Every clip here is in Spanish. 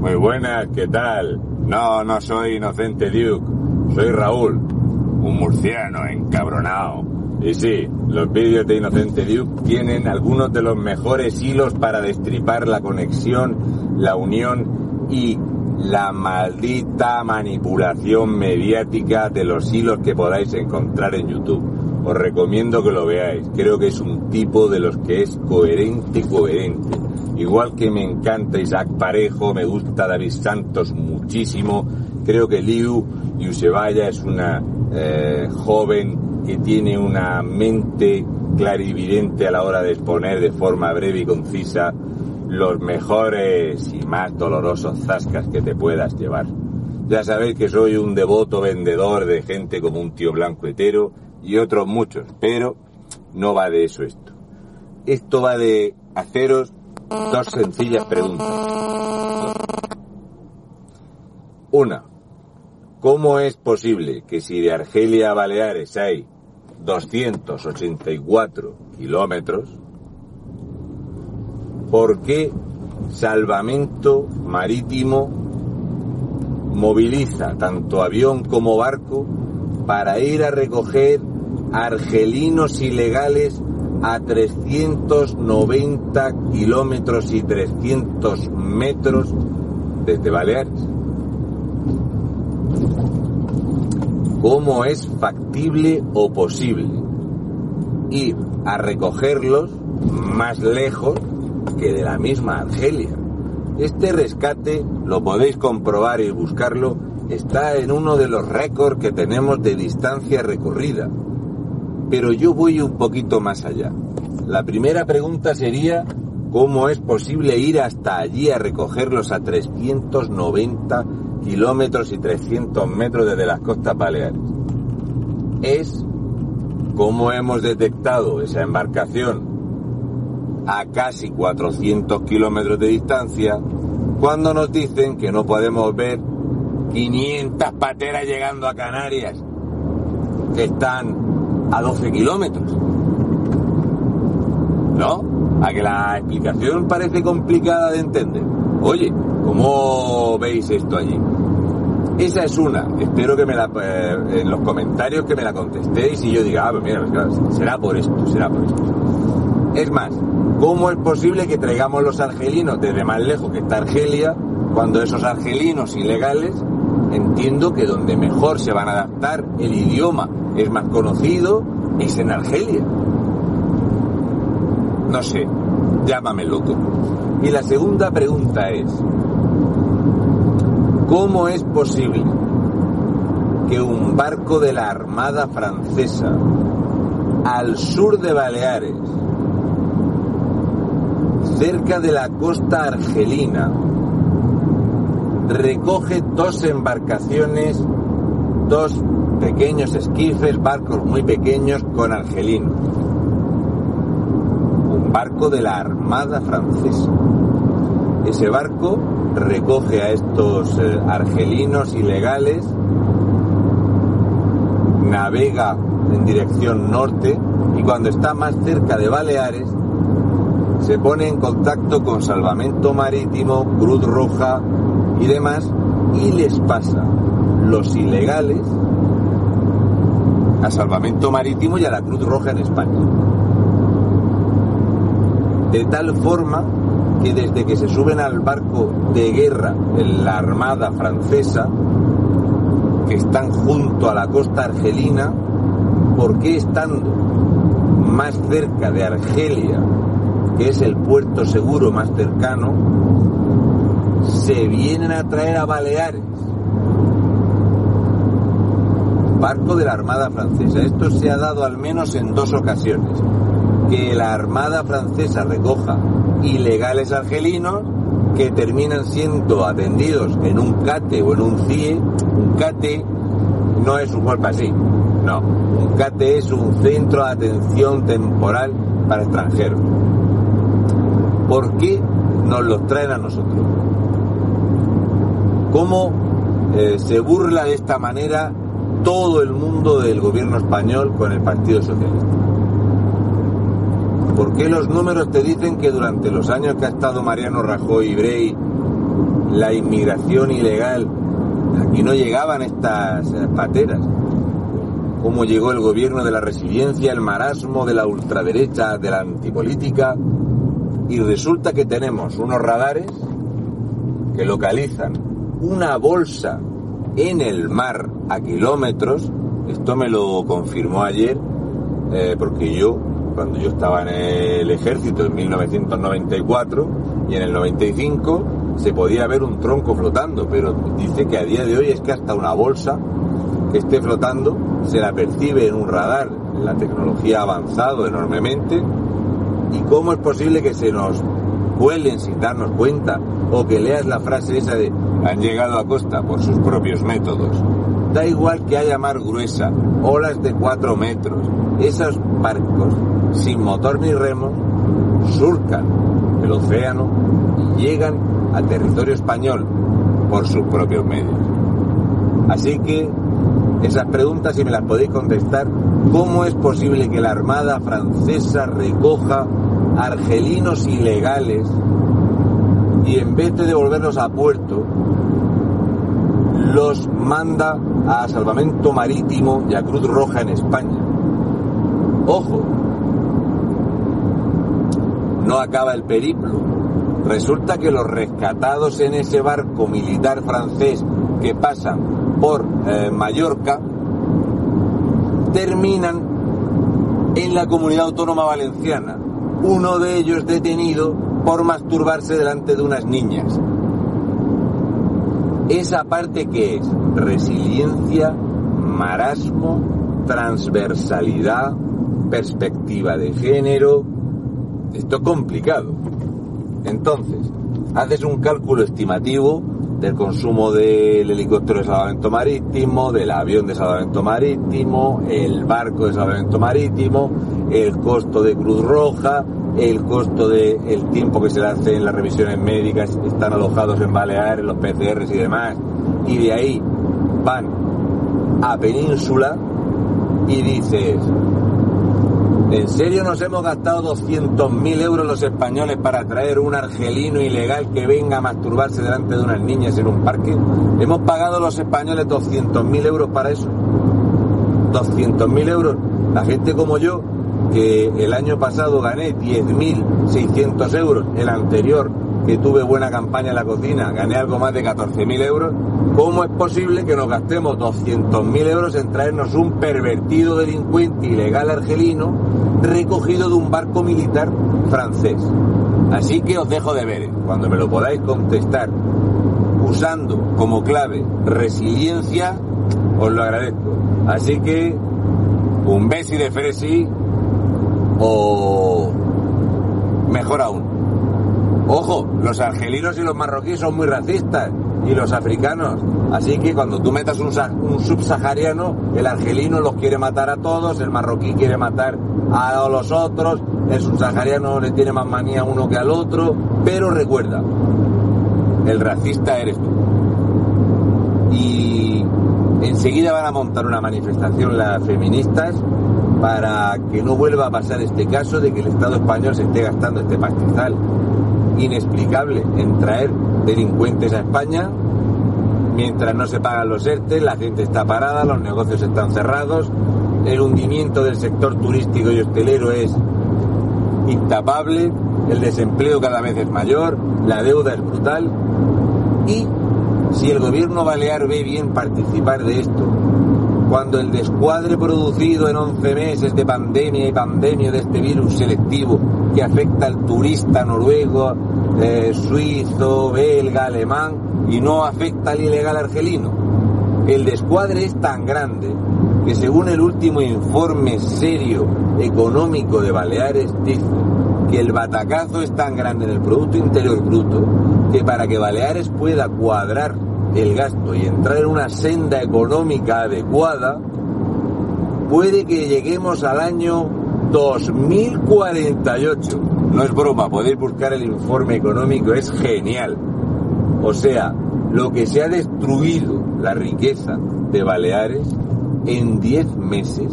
Muy buenas, ¿qué tal? No, no soy Inocente Duke, soy Raúl, un murciano encabronado. Y sí, los vídeos de Inocente Duke tienen algunos de los mejores hilos para destripar la conexión, la unión y la maldita manipulación mediática de los hilos que podáis encontrar en YouTube. Os recomiendo que lo veáis. Creo que es un tipo de los que es coherente, coherente. Igual que me encanta Isaac Parejo, me gusta David Santos muchísimo. Creo que Liu Yusevaya es una eh, joven que tiene una mente clarividente a la hora de exponer de forma breve y concisa los mejores y más dolorosos zascas que te puedas llevar. Ya sabéis que soy un devoto vendedor de gente como un tío blanco hetero y otros muchos, pero no va de eso esto. Esto va de haceros dos sencillas preguntas. Una, ¿cómo es posible que si de Argelia a Baleares hay 284 kilómetros, ¿por qué Salvamento Marítimo moviliza tanto avión como barco para ir a recoger argelinos ilegales a 390 kilómetros y 300 metros desde Baleares. ¿Cómo es factible o posible ir a recogerlos más lejos que de la misma Argelia? Este rescate, lo podéis comprobar y buscarlo, está en uno de los récords que tenemos de distancia recorrida. Pero yo voy un poquito más allá. La primera pregunta sería, ¿cómo es posible ir hasta allí a recogerlos a 390 kilómetros y 300 metros desde las costas baleares? Es cómo hemos detectado esa embarcación a casi 400 kilómetros de distancia cuando nos dicen que no podemos ver 500 pateras llegando a Canarias que están a 12 kilómetros. ¿No? A que la explicación parece complicada de entender. Oye, ¿cómo veis esto allí? Esa es una. Espero que me la, eh, en los comentarios que me la contestéis y yo diga, ah, pues mira, pues será por esto, será por esto. Es más, ¿cómo es posible que traigamos los argelinos desde más lejos que está Argelia cuando esos argelinos ilegales entiendo que donde mejor se van a adaptar el idioma es más conocido es en Argelia. No sé, llámame loco. Y la segunda pregunta es, ¿cómo es posible que un barco de la Armada Francesa al sur de Baleares, cerca de la costa argelina, recoge dos embarcaciones, dos pequeños esquifes, barcos muy pequeños con argelinos. Un barco de la Armada Francesa. Ese barco recoge a estos eh, argelinos ilegales, navega en dirección norte y cuando está más cerca de Baleares se pone en contacto con Salvamento Marítimo, Cruz Roja y demás y les pasa los ilegales a Salvamento Marítimo y a la Cruz Roja en España. De tal forma que desde que se suben al barco de guerra en la Armada Francesa, que están junto a la costa argelina, ¿por qué estando más cerca de Argelia, que es el puerto seguro más cercano, se vienen a traer a Baleares? Barco de la Armada Francesa. Esto se ha dado al menos en dos ocasiones. Que la Armada Francesa recoja ilegales argelinos que terminan siendo atendidos en un CATE o en un CIE. Un CATE no es un cuerpo así, no. Un CATE es un centro de atención temporal para extranjeros. ¿Por qué nos los traen a nosotros? ¿Cómo eh, se burla de esta manera todo el mundo del gobierno español con el Partido Socialista. ¿Por qué los números te dicen que durante los años que ha estado Mariano Rajoy y Brey la inmigración ilegal, aquí no llegaban estas pateras. Cómo llegó el gobierno de la resiliencia, el marasmo de la ultraderecha, de la antipolítica, y resulta que tenemos unos radares que localizan una bolsa en el mar a kilómetros, esto me lo confirmó ayer, eh, porque yo, cuando yo estaba en el ejército en 1994 y en el 95, se podía ver un tronco flotando, pero dice que a día de hoy es que hasta una bolsa que esté flotando se la percibe en un radar. La tecnología ha avanzado enormemente. ¿Y cómo es posible que se nos vuelen sin darnos cuenta? O que leas la frase esa de han llegado a costa por sus propios métodos. Da igual que haya mar gruesa, olas de 4 metros, esos barcos sin motor ni remo surcan el océano y llegan a territorio español por sus propios medios. Así que esas preguntas, si me las podéis contestar, ¿cómo es posible que la Armada francesa recoja argelinos ilegales y en vez de devolverlos a puerto, los manda a salvamento marítimo y a Cruz Roja en España? Ojo, no acaba el periplo. Resulta que los rescatados en ese barco militar francés que pasan por eh, Mallorca terminan en la comunidad autónoma valenciana. Uno de ellos detenido por masturbarse delante de unas niñas. Esa parte que es resiliencia, marasmo, transversalidad, perspectiva de género, esto es complicado. Entonces, haces un cálculo estimativo del consumo del helicóptero de salvamento marítimo, del avión de salvamento marítimo, el barco de salvamento marítimo, el costo de Cruz Roja, el costo del el tiempo que se le hace en las revisiones médicas, están alojados en Baleares, los PCRs y demás, y de ahí van a Península y dices, ¿En serio nos hemos gastado 200.000 euros los españoles para traer un argelino ilegal que venga a masturbarse delante de unas niñas en un parque? ¿Hemos pagado los españoles 200.000 euros para eso? 200.000 euros. La gente como yo, que el año pasado gané 10.600 euros, el anterior que tuve buena campaña en la cocina, gané algo más de 14.000 euros, ¿cómo es posible que nos gastemos 200.000 euros en traernos un pervertido delincuente ilegal argelino recogido de un barco militar francés? Así que os dejo de ver, cuando me lo podáis contestar usando como clave resiliencia, os lo agradezco. Así que un besi de fresi o mejor aún, Ojo, los argelinos y los marroquíes son muy racistas y los africanos. Así que cuando tú metas un, subsahariano, el argelino los quiere matar a todos, el marroquí quiere matar a los otros, el subsahariano le tiene más manía a uno que al otro, pero recuerda, el racista eres tú. Y enseguida van a montar una manifestación las feministas para que no vuelva a pasar este caso de que el Estado español se esté gastando este pastizal inexplicable en traer delincuentes a España. Mientras no se pagan los ERTE, la gente está parada, los negocios están cerrados, el hundimiento del sector turístico y hostelero es intapable, el desempleo cada vez es mayor, la deuda es brutal y si el gobierno balear ve bien participar de esto, cuando el descuadre producido en 11 meses de pandemia y pandemia de este virus selectivo que afecta al turista noruego, eh, suizo, belga, alemán y no afecta al ilegal argelino. El descuadre es tan grande que según el último informe serio económico de Baleares dice que el batacazo es tan grande en el Producto Interior Bruto que para que Baleares pueda cuadrar el gasto y entrar en una senda económica adecuada, puede que lleguemos al año 2048. No es broma, podéis buscar el informe económico, es genial. O sea, lo que se ha destruido la riqueza de Baleares en 10 meses,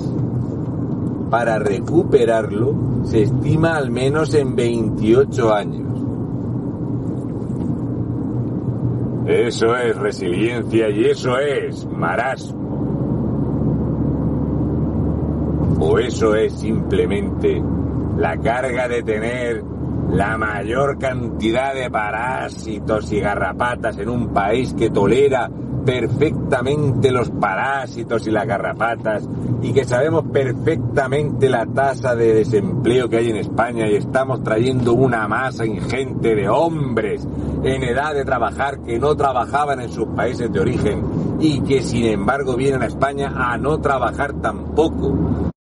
para recuperarlo se estima al menos en 28 años. Eso es resiliencia y eso es marasmo. O eso es simplemente la carga de tener la mayor cantidad de parásitos y garrapatas en un país que tolera perfectamente los parásitos y las garrapatas y que sabemos perfectamente la tasa de desempleo que hay en España y estamos trayendo una masa ingente de hombres en edad de trabajar que no trabajaban en sus países de origen y que sin embargo vienen a España a no trabajar tampoco.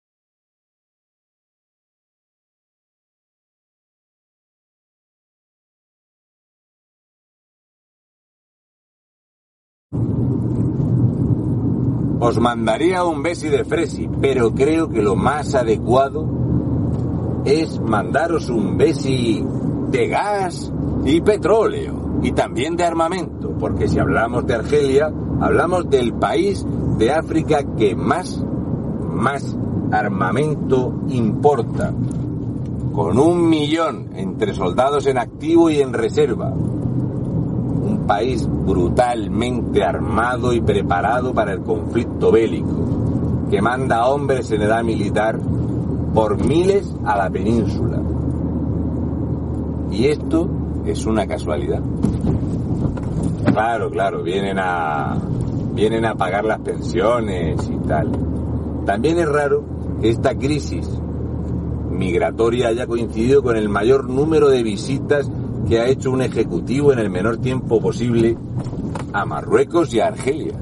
Os mandaría un besi de fresi, pero creo que lo más adecuado es mandaros un besi de gas y petróleo y también de armamento, porque si hablamos de Argelia, hablamos del país de África que más, más armamento importa, con un millón entre soldados en activo y en reserva, país brutalmente armado y preparado para el conflicto bélico, que manda hombres en edad militar por miles a la península. Y esto es una casualidad. Claro, claro, vienen a vienen a pagar las pensiones y tal. También es raro que esta crisis migratoria haya coincidido con el mayor número de visitas que ha hecho un ejecutivo en el menor tiempo posible a Marruecos y a Argelia.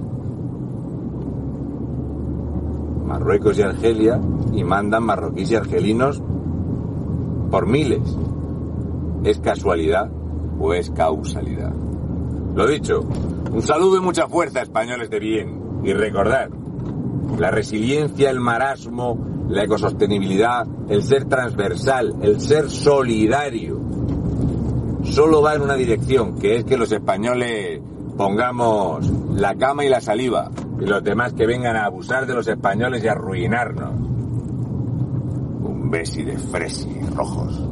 Marruecos y Argelia y mandan marroquíes y argelinos por miles. ¿Es casualidad o es causalidad? Lo dicho, un saludo y mucha fuerza, españoles de bien. Y recordad, la resiliencia, el marasmo, la ecosostenibilidad, el ser transversal, el ser solidario, solo va en una dirección, que es que los españoles pongamos la cama y la saliva, y los demás que vengan a abusar de los españoles y arruinarnos. Un besi de fresi rojos.